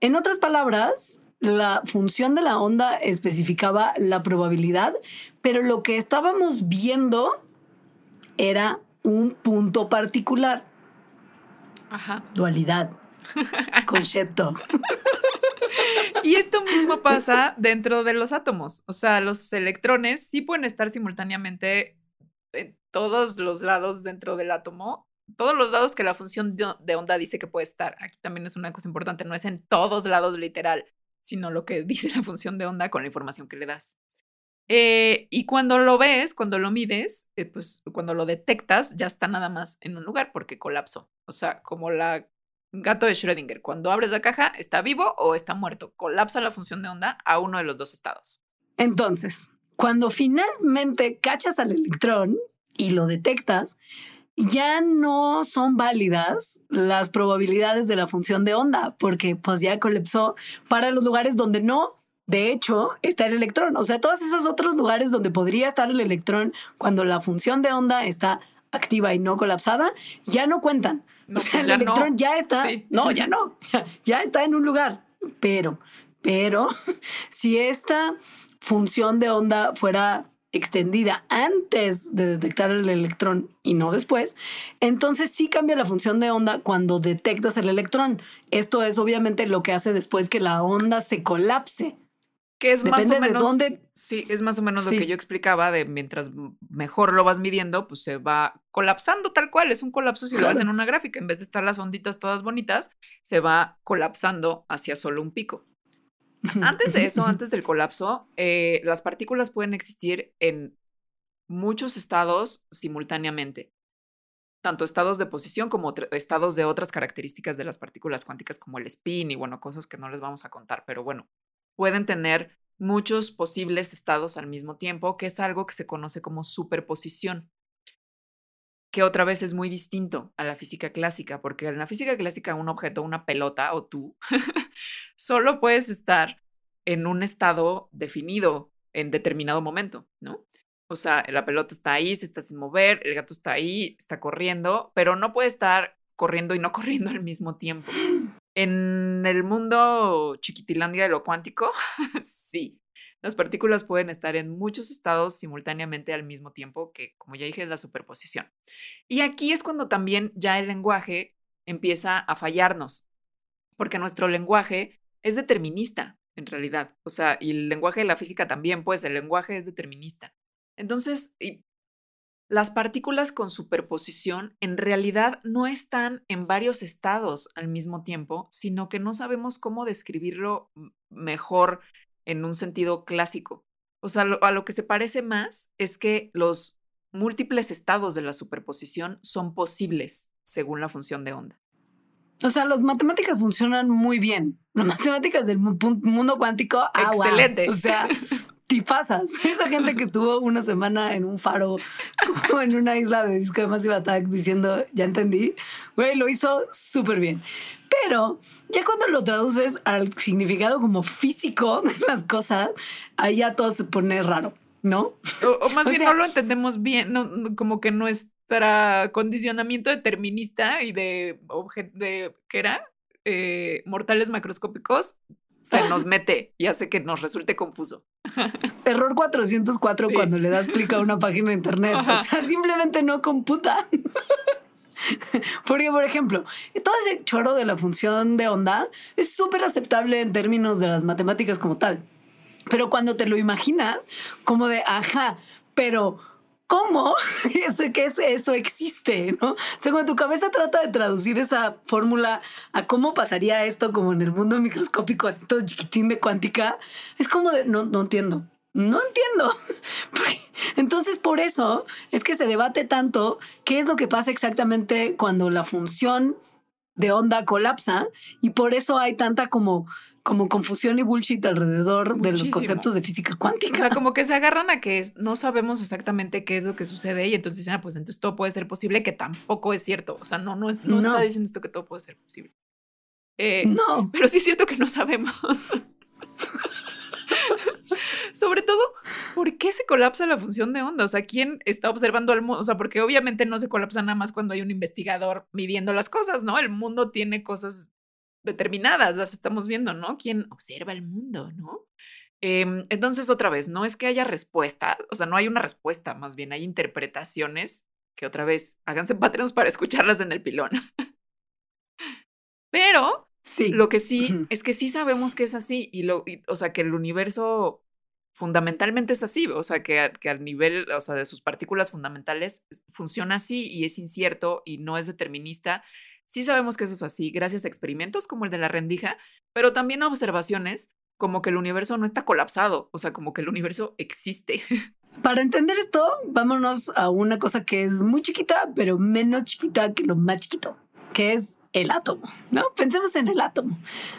En otras palabras, la función de la onda especificaba la probabilidad, pero lo que estábamos viendo era un punto particular. Ajá. Dualidad. Concepto. Y esto mismo pasa dentro de los átomos. O sea, los electrones sí pueden estar simultáneamente en todos los lados dentro del átomo, todos los lados que la función de onda dice que puede estar. Aquí también es una cosa importante, no es en todos lados literal, sino lo que dice la función de onda con la información que le das. Eh, y cuando lo ves, cuando lo mides, eh, pues cuando lo detectas, ya está nada más en un lugar porque colapsó. O sea, como la gato de Schrödinger, cuando abres la caja, ¿está vivo o está muerto? Colapsa la función de onda a uno de los dos estados. Entonces, cuando finalmente cachas al electrón y lo detectas, ya no son válidas las probabilidades de la función de onda, porque pues ya colapsó para los lugares donde no, de hecho, está el electrón. O sea, todos esos otros lugares donde podría estar el electrón cuando la función de onda está activa y no colapsada, ya no cuentan. o sea, pues el electrón ya está. No, ya no. ya está en un lugar. Pero, pero, si esta función de onda fuera extendida antes de detectar el electrón y no después, entonces sí cambia la función de onda cuando detectas el electrón. Esto es obviamente lo que hace después que la onda se colapse. Que es más o menos. dónde... Sí, es más o menos lo que yo explicaba de mientras mejor lo vas midiendo, pues se va colapsando tal cual. Es un colapso si lo ves en una gráfica. En vez de estar las onditas todas bonitas, se va colapsando hacia solo un pico. Antes de eso, antes del colapso, eh, las partículas pueden existir en muchos estados simultáneamente, tanto estados de posición como estados de otras características de las partículas cuánticas como el spin y bueno, cosas que no les vamos a contar, pero bueno, pueden tener muchos posibles estados al mismo tiempo, que es algo que se conoce como superposición. Que otra vez es muy distinto a la física clásica, porque en la física clásica un objeto, una pelota o tú, solo puedes estar en un estado definido en determinado momento, ¿no? O sea, la pelota está ahí, se está sin mover, el gato está ahí, está corriendo, pero no puede estar corriendo y no corriendo al mismo tiempo. En el mundo chiquitilandia de lo cuántico, sí, las partículas pueden estar en muchos estados simultáneamente al mismo tiempo, que como ya dije es la superposición. Y aquí es cuando también ya el lenguaje empieza a fallarnos, porque nuestro lenguaje es determinista, en realidad. O sea, y el lenguaje de la física también, pues el lenguaje es determinista. Entonces, las partículas con superposición en realidad no están en varios estados al mismo tiempo, sino que no sabemos cómo describirlo mejor en un sentido clásico. O sea, a lo que se parece más es que los múltiples estados de la superposición son posibles según la función de onda. O sea, las matemáticas funcionan muy bien. Las matemáticas del mundo cuántico, ah, excelente. O sea, tipazas. Esa gente que estuvo una semana en un faro, como en una isla de disco de Massive Attack, diciendo, ya entendí, güey, lo hizo súper bien. Pero ya cuando lo traduces al significado como físico de las cosas, ahí ya todo se pone raro, ¿no? O, más bien no lo entendemos bien, no, como que nuestro condicionamiento determinista y de, de ¿qué era? Eh, mortales macroscópicos se nos mete y hace que nos resulte confuso. Error 404 cuando le das clic a una página de internet. O sea, simplemente no computa. Porque, por ejemplo, todo ese choro de la función de onda es súper aceptable en términos de las matemáticas como tal. Pero cuando te lo imaginas, como de, ajá, pero ¿cómo? Eso, que es, eso existe, ¿no? O sea, cuando tu cabeza trata de traducir esa fórmula a cómo pasaría esto como en el mundo microscópico, así todo chiquitín de cuántica, es como de, no, no entiendo. No entiendo. Entonces, por eso es que se debate tanto qué es lo que pasa exactamente cuando la función de onda colapsa y por eso hay tanta como como confusión y bullshit alrededor de los conceptos de física cuántica. O sea, como que se agarran a que no sabemos exactamente qué es lo que sucede y entonces dicen, ah, pues entonces todo puede ser posible, que tampoco es cierto. O sea, no, no, es, no, está diciendo esto que todo puede ser posible. Eh, no. Pero sí es cierto que no sabemos. Sobre todo, ¿por qué se colapsa la función de onda? O sea, ¿quién está observando al mundo? O sea, porque obviamente no se colapsa nada más cuando hay un investigador midiendo las cosas, ¿no? El mundo tiene cosas determinadas, las estamos viendo, ¿no? ¿Quién observa el mundo, ¿no? Em, entonces, otra vez, no es que haya respuesta, o sea, no hay una respuesta, más bien hay interpretaciones que otra vez, háganse Patreons para escucharlas en el pilón. Pero sí. lo que sí es que sí sabemos que es así, y lo, o sea, que el universo fundamentalmente es así, o sea, que, que al nivel, o sea, de sus partículas fundamentales funciona así y es incierto y no es determinista. Sí sabemos que eso es así, gracias a experimentos como el de la rendija, pero también a observaciones como que el universo no está colapsado, o sea, como que el universo existe. Para entender esto, vámonos a una cosa que es muy chiquita, pero menos chiquita que lo más chiquito, que es el átomo, ¿no? Pensemos en el átomo.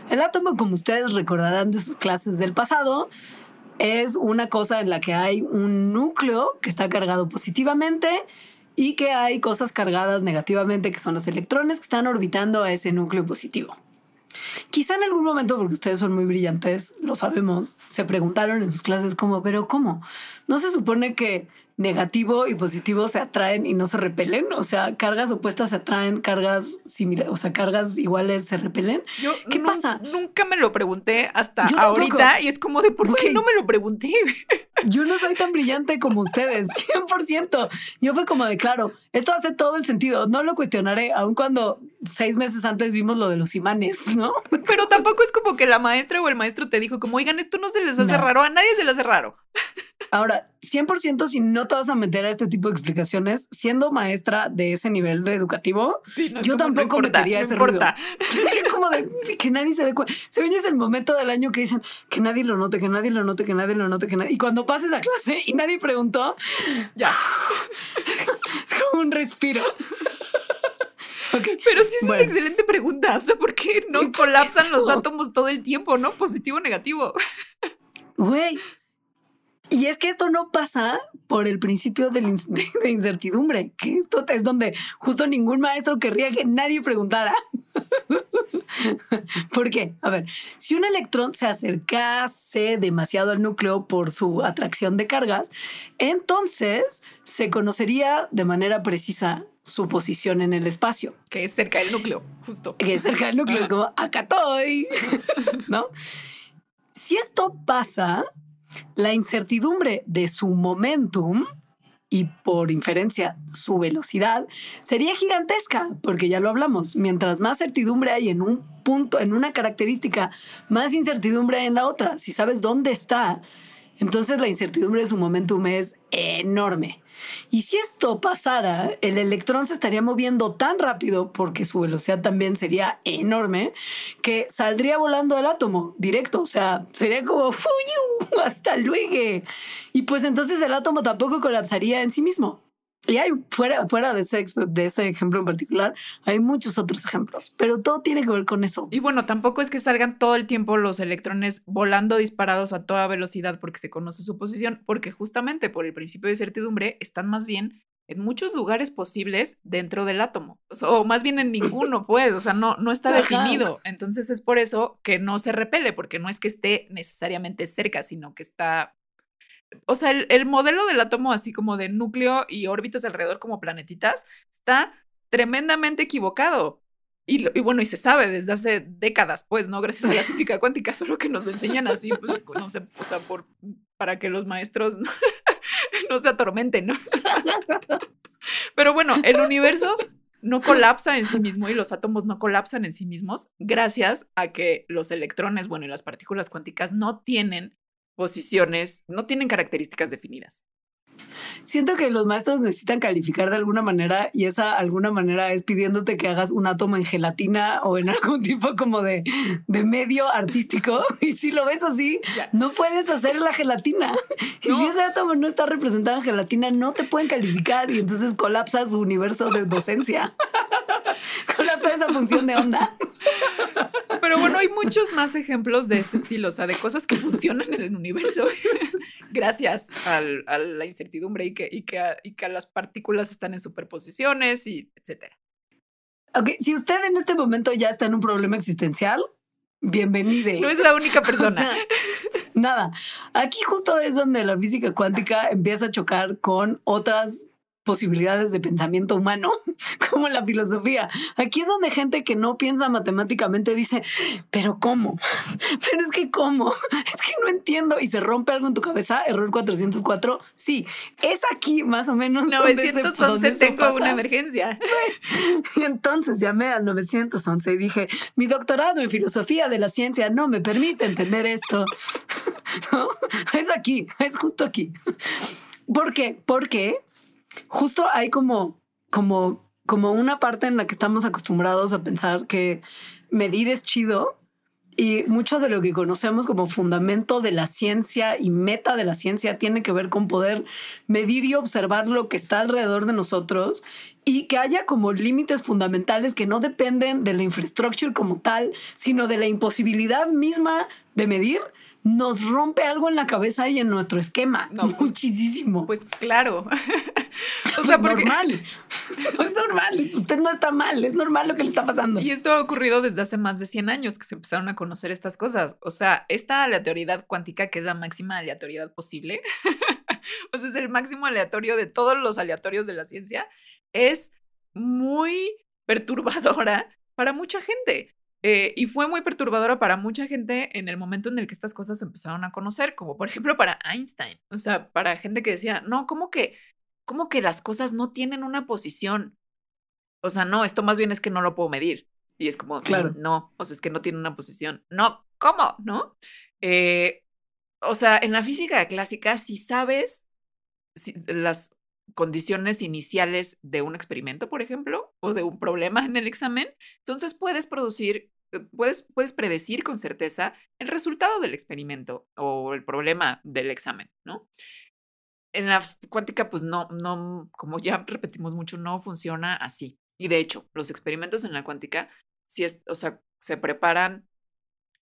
El átomo, como ustedes recordarán de sus clases del pasado, es una cosa en la que hay un núcleo que está cargado positivamente y que hay cosas cargadas negativamente, que son los electrones que están orbitando a ese núcleo positivo. Quizá en algún momento, porque ustedes son muy brillantes, lo sabemos, se preguntaron en sus clases como, pero ¿cómo? ¿No se supone que negativo y positivo se atraen y no se repelen. O sea, cargas opuestas se atraen, cargas similares, o sea, cargas iguales se repelen. ¿Qué pasa? Nunca me lo pregunté hasta ahorita y es como de por qué no me lo pregunté. Yo no soy tan brillante como ustedes, 100%. Yo fue como de, claro, esto hace todo el sentido, no lo cuestionaré, aun cuando seis meses antes vimos lo de los imanes, ¿no? Pero tampoco es como que la maestra o el maestro te dijo como, oigan, esto no se les hace raro, a nadie se les hace raro. Ahora, 100% si no te vas a meter a este tipo de explicaciones, siendo maestra de ese nivel de educativo, yo tampoco metería ese importa. ruido. como de que nadie se dé cuenta. Se es el momento del año que dicen que nadie lo note, que nadie lo note, que nadie lo note, que nadie. Y cuando pases a clase y nadie preguntó, ya. es como un respiro. Pero sí es una excelente pregunta. O sea, ¿por qué no colapsan los átomos todo el tiempo, no? Positivo o negativo. Güey, Y es que esto no pasa por el principio de, de, incertidumbre, que esto es donde justo ningún maestro querría que nadie preguntara. ¿Por qué? A ver, si un electrón se acercase demasiado al núcleo por su atracción de cargas, entonces se conocería de manera precisa su posición en el espacio. Que es cerca del núcleo, justo. Que es cerca del núcleo, es como, acá estoy, ¿no? Si esto pasa, la incertidumbre de su momentum y por inferencia su velocidad sería gigantesca, porque ya lo hablamos, mientras más certidumbre hay en un punto, en una característica, más incertidumbre hay en la otra. Si sabes dónde está, entonces la incertidumbre de su momentum es enorme. Y si esto pasara, el electrón se estaría moviendo tan rápido, porque su velocidad también sería enorme, que saldría volando del átomo directo. O sea, sería como hasta luego. Y pues entonces el átomo tampoco colapsaría en sí mismo. Y hay, fuera, fuera de, ese, de ese ejemplo en particular, hay muchos otros ejemplos, pero todo tiene que ver con eso. Y bueno, tampoco es que salgan todo el tiempo los electrones volando disparados a toda velocidad porque se conoce su posición, porque justamente por el principio de certidumbre están más bien en muchos lugares posibles dentro del átomo, o más bien en ninguno, pues, o sea, no, no está definido. Entonces es por eso que no se repele, porque no es que esté necesariamente cerca, sino que está o sea, el, modelo del átomo, así como de núcleo y órbitas alrededor como planetitas, está tremendamente equivocado. Y, y, bueno, y se sabe desde hace décadas, pues, ¿no? Gracias a la física cuántica, solo que nos lo enseñan así, pues, no sé, o sea, por, para que los maestros no, no se atormenten, ¿no? Pero bueno, el universo no colapsa en sí mismo y los átomos no colapsan en sí mismos gracias a que los electrones, bueno, y las partículas cuánticas no tienen posiciones, no tienen características definidas. Siento que los maestros necesitan calificar de alguna manera y esa alguna manera es pidiéndote que hagas un átomo en gelatina o en algún tipo como de, de medio artístico. Y si lo ves así, no puedes hacer la gelatina. Y si ese átomo no está representado en gelatina, no te pueden calificar y entonces colapsa su universo de docencia. Colapsa esa función de onda. Pero bueno, hay muchos más ejemplos de este estilo, o sea, de cosas que funcionan en el universo gracias a la incertidumbre y que, y, que, y que las partículas están en superposiciones y etcétera. Ok, si usted en este momento ya está en un problema existencial, bienvenide. No es la única persona. nada. Aquí justo es donde la física cuántica empieza a chocar con otras posibilidades de pensamiento humano, como la filosofía. Aquí es donde gente que no piensa matemáticamente dice, pero ¿cómo? Pero es que ¿cómo? Es que no entiendo. Y se rompe algo en tu cabeza, error 404. Sí, es aquí más o menos. 911 tengo una emergencia. Y entonces llamé al 911 y dije, mi doctorado en filosofía de la ciencia no me permite entender esto. Es aquí, es justo aquí. ¿Por qué? Porque justo hay como, como, como una parte en la que estamos acostumbrados a pensar que medir es chido y mucho de lo que conocemos como fundamento de la ciencia y meta de la ciencia tiene que ver con poder medir y observar lo que está alrededor de nosotros y que haya como límites fundamentales que no dependen de la infraestructura como tal, sino de la imposibilidad misma de medir nos rompe algo en la cabeza y en nuestro esquema. No, pues, Muchísimo. Pues claro. o sea, porque... normal. es normal. Usted no está mal. Es normal lo que le está pasando. Y esto ha ocurrido desde hace más de 100 años que se empezaron a conocer estas cosas. O sea, esta aleatoriedad cuántica, que es la máxima aleatoriedad posible, o sea, es el máximo aleatorio de todos los aleatorios de la ciencia, es muy perturbadora para mucha gente. Eh, y fue muy perturbadora para mucha gente en el momento en el que estas cosas se empezaron a conocer, como por ejemplo para Einstein. O sea, para gente que decía, no, ¿cómo que, cómo que las cosas no tienen una posición? O sea, no, esto más bien es que no lo puedo medir. Y es como, claro. no, o sea, es que no tiene una posición. No, ¿cómo? ¿No? Eh, o sea, en la física clásica, si sabes si las condiciones iniciales de un experimento, por ejemplo, o de un problema en el examen, entonces puedes producir eh, puedes, puedes predecir con certeza el resultado del experimento o el problema del examen, ¿no? En la cuántica, pues no, no, como ya repetimos mucho, no funciona así. Y de hecho, los experimentos en la cuántica, si es, o sea, se preparan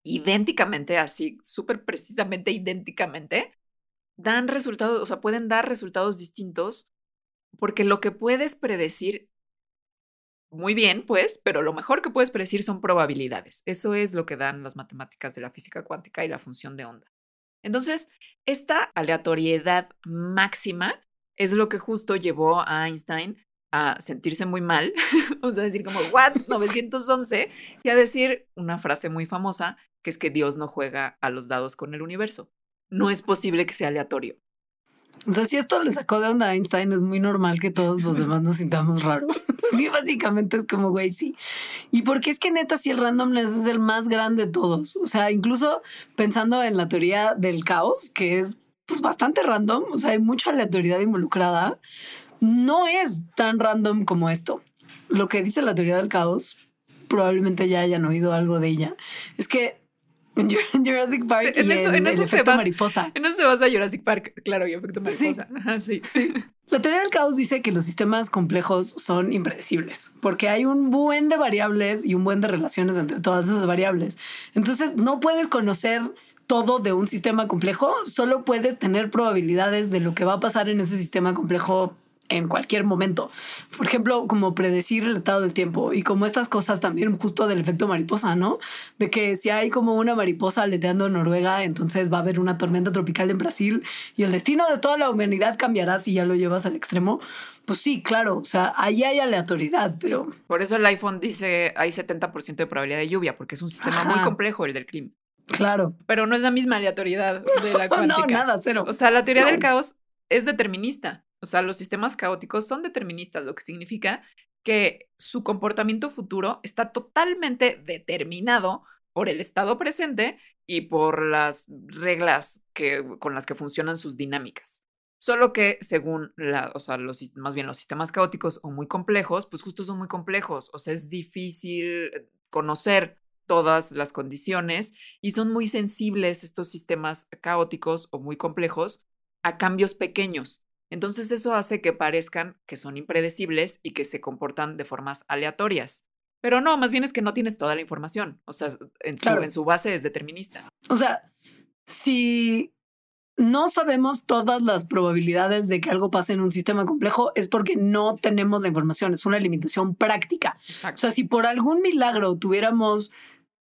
idénticamente, así, súper precisamente idénticamente dan resultados, o sea, pueden dar resultados distintos porque lo que puedes predecir muy bien, pues, pero lo mejor que puedes predecir son probabilidades. Eso es lo que dan las matemáticas de la física cuántica y la función de onda. Entonces, esta aleatoriedad máxima es lo que justo llevó a Einstein a sentirse muy mal, o sea, decir como, ¿what? 911, y a decir una frase muy famosa, que es que Dios no juega a los dados con el universo. No es posible que sea aleatorio. O sea, si esto le sacó de onda a Einstein, es muy normal que todos los demás nos sintamos raro. sí, básicamente es como, güey, sí. Y porque es que neta, si el randomness es el más grande de todos. O sea, incluso pensando en la teoría del caos, que es pues bastante random, o sea, hay mucha aleatoriedad involucrada, no es tan random como esto. Lo que dice la teoría del caos, probablemente ya hayan oído algo de ella, es que Jurassic Park en y eso, en, eso efecto mariposa. En eso se basa Jurassic Park, claro, y efecto mariposa. Sí. sí. La teoría del caos dice que los sistemas complejos son impredecibles, porque hay un buen de variables y un buen de relaciones entre todas esas variables. Entonces, no puedes conocer todo de un sistema complejo, solo puedes tener probabilidades de lo que va a pasar en ese sistema complejo en cualquier momento. Por ejemplo, como predecir el estado del tiempo y como estas cosas también justo del efecto mariposa, ¿no? De que si hay como una mariposa aleteando en Noruega, entonces va a haber una tormenta tropical en Brasil y el destino de toda la humanidad cambiará si ya lo llevas al extremo. Pues sí, claro, o sea, ahí hay aleatoriedad, pero... Por eso el iPhone dice hay 70% de probabilidad de lluvia, porque es un sistema muy complejo el del clima. Claro. Pero no es la misma aleatoriedad de la cuántica. no, nada, cero. O sea, la teoría del caos es determinista. O sea, los sistemas caóticos son deterministas, lo que significa que su comportamiento futuro está totalmente determinado por el estado presente y por las reglas que, con las que funcionan sus dinámicas. Solo que según la, o sea, los, más bien los sistemas caóticos o muy complejos, pues justo son muy complejos. O sea, es difícil conocer todas las condiciones y son muy sensibles estos sistemas caóticos o muy complejos a cambios pequeños. Entonces eso hace que parezcan que son impredecibles y que se comportan de formas aleatorias. Pero no, más bien es que no tienes toda la información. O sea, en su, en su base es determinista. O sea, si no sabemos todas las probabilidades de que algo pase en un sistema complejo, es porque no tenemos la información. Es una limitación práctica. O sea, si por algún milagro tuviéramos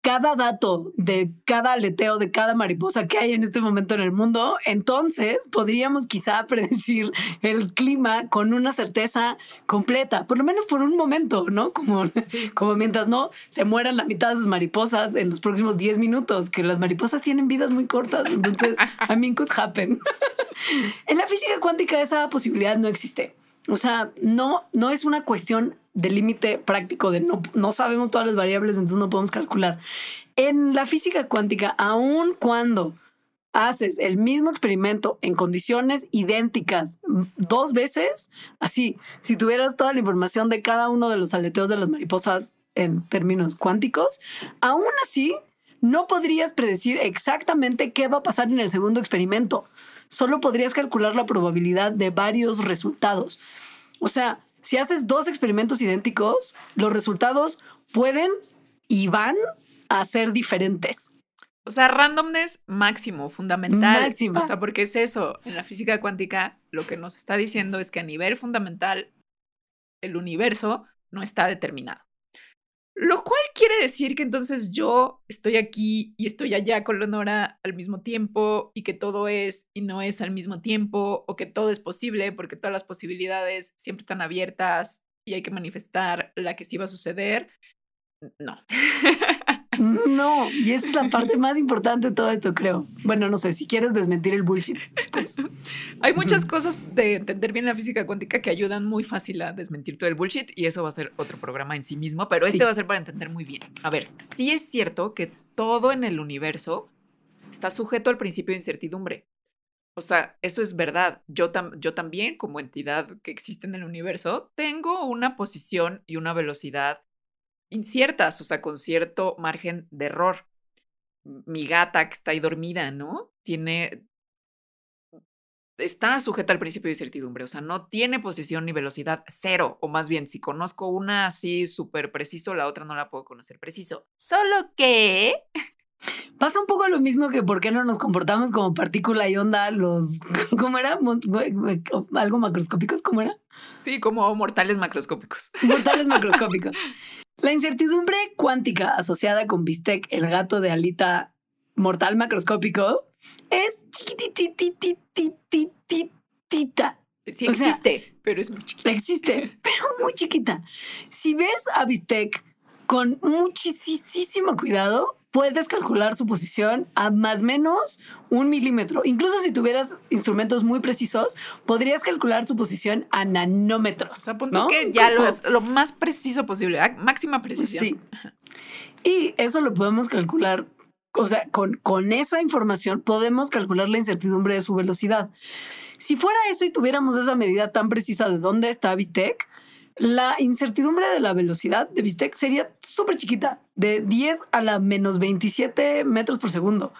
cada dato de cada aleteo de cada mariposa que hay en este momento en el mundo, entonces podríamos quizá predecir el clima con una certeza completa, por lo menos por un momento, ¿no? Como, como mientras no se mueran la mitad de sus mariposas en los próximos 10 minutos, que las mariposas tienen vidas muy cortas, entonces, I mean, could happen. en la física cuántica esa posibilidad no existe. O sea, no, no es una cuestión de límite práctico, de no, no sabemos todas las variables, entonces no podemos calcular. En la física cuántica, aun cuando haces el mismo experimento en condiciones idénticas dos veces, así, si tuvieras toda la información de cada uno de los aleteos de las mariposas en términos cuánticos, aún así no podrías predecir exactamente qué va a pasar en el segundo experimento. Solo podrías calcular la probabilidad de varios resultados. O sea, si haces dos experimentos idénticos, los resultados pueden y van a ser diferentes. O sea, randomness máximo, fundamental. Máximo. O sea, porque es eso. En la física cuántica, lo que nos está diciendo es que a nivel fundamental, el universo no está determinado. Lo cual quiere decir que entonces yo estoy aquí y estoy allá con Leonora al mismo tiempo y que todo es y no es al mismo tiempo o que todo es posible porque todas las posibilidades siempre están abiertas y hay que manifestar la que sí va a suceder. No. No, y esa es la parte más importante de todo esto, creo. Bueno, no sé, si quieres desmentir el bullshit, pues. Hay muchas cosas de entender bien la física cuántica que ayudan muy fácil a desmentir todo el bullshit y eso va a ser otro programa en sí mismo, pero este va a ser para entender muy bien. A ver, sí es cierto que todo en el universo está sujeto al principio de incertidumbre. O sea, eso es verdad. Yo, yo también, como entidad que existe en el universo, tengo una posición y una velocidad inciertas, o sea, con cierto margen de error. Mi gata que está ahí dormida, ¿no? Tiene... Está sujeta al principio de incertidumbre, o sea, no tiene posición ni velocidad cero, o más bien, si conozco una así súper preciso, la otra no la puedo conocer preciso. Solo que Pasa un poco lo mismo que por qué no nos comportamos como partícula y onda los... ¿Cómo era? ¿Algo macroscópicos? ¿Cómo era? Sí, como mortales macroscópicos. Mortales macroscópicos. La incertidumbre cuántica asociada con bistec, el gato de alita mortal macroscópico, es chiquititititititita. Sí O sea- existe, pero es muy chiquito. Existe, pero muy chiquita. Si ves a bistec con muchísimo cuidado, puedes calcular su posición a más o menos un milímetro. Incluso si tuvieras instrumentos muy precisos, podrías calcular su posición a O nanómetros. sea, punto ¿no? que ya lo, es lo más preciso posible, máxima precisión. Sí. Y eso lo podemos calcular, o sea, con, con esa información podemos calcular la incertidumbre de su velocidad. Si fuera eso y tuviéramos esa medida tan precisa de dónde está Bistec, la incertidumbre de la velocidad de Bistec sería súper chiquita, de 10 a la menos 27 metros por segundo.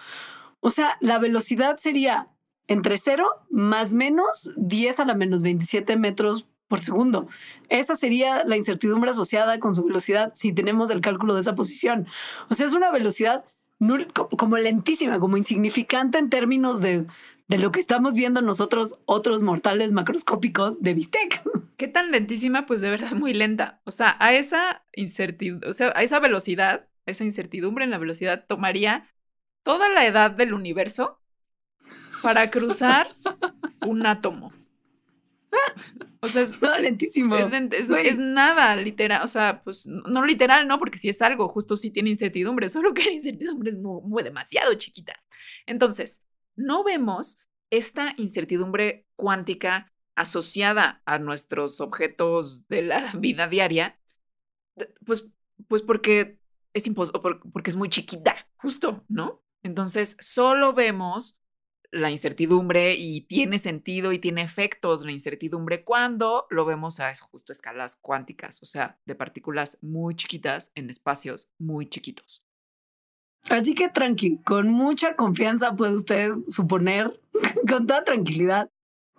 O sea, la velocidad sería entre 0 más menos 10 a la menos 27 metros por segundo. Esa sería la incertidumbre asociada con su velocidad si tenemos el cálculo de esa posición. O sea, es una velocidad como lentísima, como insignificante en términos de, de lo que estamos viendo nosotros, otros mortales macroscópicos de bistec. ¿Qué tan lentísima? Pues de verdad muy lenta. O sea, a esa incertidumbre, o sea, a esa velocidad, a esa incertidumbre en la velocidad, tomaría toda la edad del universo para cruzar un átomo. O sea, es, No, lentísimo. es nada literal, o sea, pues no literal, no, porque si es algo, justo sí tiene incertidumbre, solo que la incertidumbre es muy, muy demasiado chiquita. Entonces, no vemos esta incertidumbre cuántica asociada a nuestros objetos de la vida diaria, pues, pues porque es porque es muy chiquita, justo, ¿no? Entonces, solo vemos la incertidumbre y tiene sentido y tiene efectos la incertidumbre cuando lo vemos a justo escalas cuánticas, o sea, de partículas muy chiquitas en espacios muy chiquitos. Así que tranqui, con mucha confianza puede usted suponer, con toda tranquilidad,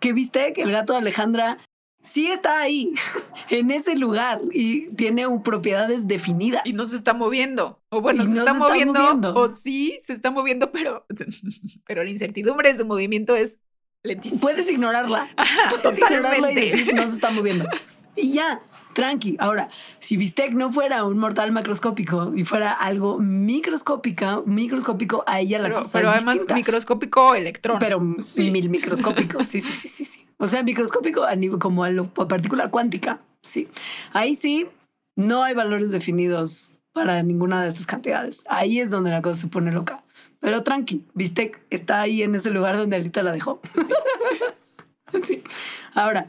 que viste que el gato de Alejandra sí está ahí, en ese lugar, y tiene un- propiedades definidas. Y no se está moviendo. O bueno, se, no está, se está moviendo, moviendo. O sí, se está moviendo, pero, pero la incertidumbre de su movimiento es lentísima. Puedes ignorarla. Ajá, Puedes ignorarla y decir no se está moviendo. Y ya, tranqui. Ahora, si Bistec no fuera un mortal macroscópico y fuera algo microscópico, microscópico, a ella la Pero, cosa pero es además distinta. microscópico electrón. Pero sí. mil microscópico, sí, sí, sí, sí, sí. O sea, microscópico a nivel como a, lo, a partícula cuántica, sí. Ahí sí, no hay valores definidos para ninguna de estas cantidades. Ahí es donde la cosa se pone loca. Pero tranqui, Bistec está ahí en ese lugar donde Alita la dejó. sí. Ahora,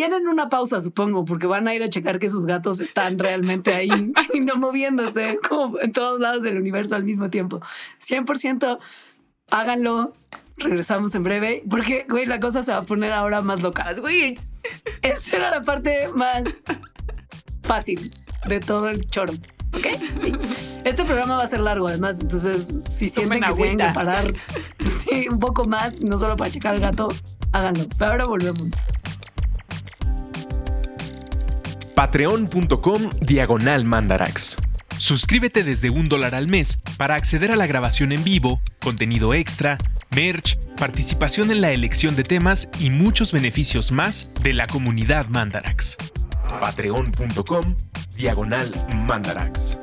quieren una pausa, supongo, porque van a ir a checar que sus gatos están realmente ahí y no moviéndose como en todos lados del universo al mismo tiempo. 100% háganlo. Regresamos en breve, porque, güey, la cosa se va a poner ahora más loca. Las weirds. Esa era la parte más fácil de todo el choro. ¿Ok? Sí. Este programa va a ser largo, además. Entonces, si sienten que tienen que parar sí, un poco más, no solo para checar al gato, háganlo. Pero ahora volvemos. Patreon.com Diagonal Mandarax. Suscríbete desde un dólar al mes para acceder a la grabación en vivo, contenido extra, merch, participación en la elección de temas y muchos beneficios más de la comunidad Mandarax. Patreon.com Diagonal Mandarax.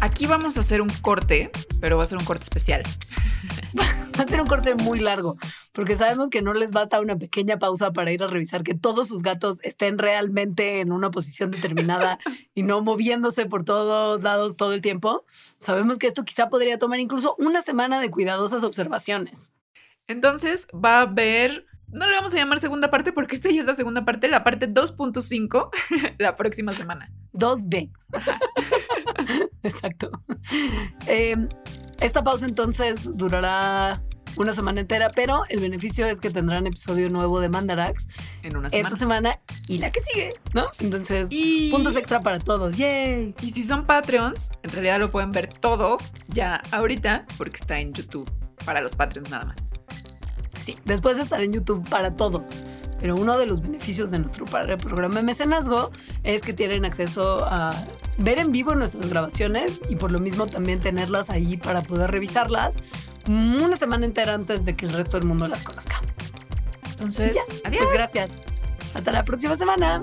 Aquí vamos a hacer un corte, pero va a ser un corte especial. Va a ser un corte muy largo, porque sabemos que no les basta una pequeña pausa para ir a revisar que todos sus gatos estén realmente en una posición determinada y no moviéndose por todos lados todo el tiempo. Sabemos que esto quizá podría tomar incluso una semana de cuidadosas observaciones. Entonces va a haber, no le vamos a llamar segunda parte porque esta ya es la segunda parte, la parte 2.5 la próxima semana. 2B. Exacto. Eh, esta pausa entonces durará una semana entera, pero el beneficio es que tendrán episodio nuevo de Mandarax En una semana. esta semana y la que sigue, ¿no? Entonces, Y, puntos extra para todos. ¡Yay! y si son Patreons, en realidad lo pueden ver todo ya ahorita porque está en YouTube para los Patreons nada más. Sí, después estará en YouTube para todos. Pero uno de los beneficios de nuestro programa de mecenazgo es que tienen acceso a ver en vivo nuestras grabaciones y por lo mismo también tenerlas ahí para poder revisarlas una semana entera antes de que el resto del mundo las conozca. Entonces, adiós. Pues gracias. Hasta la próxima semana.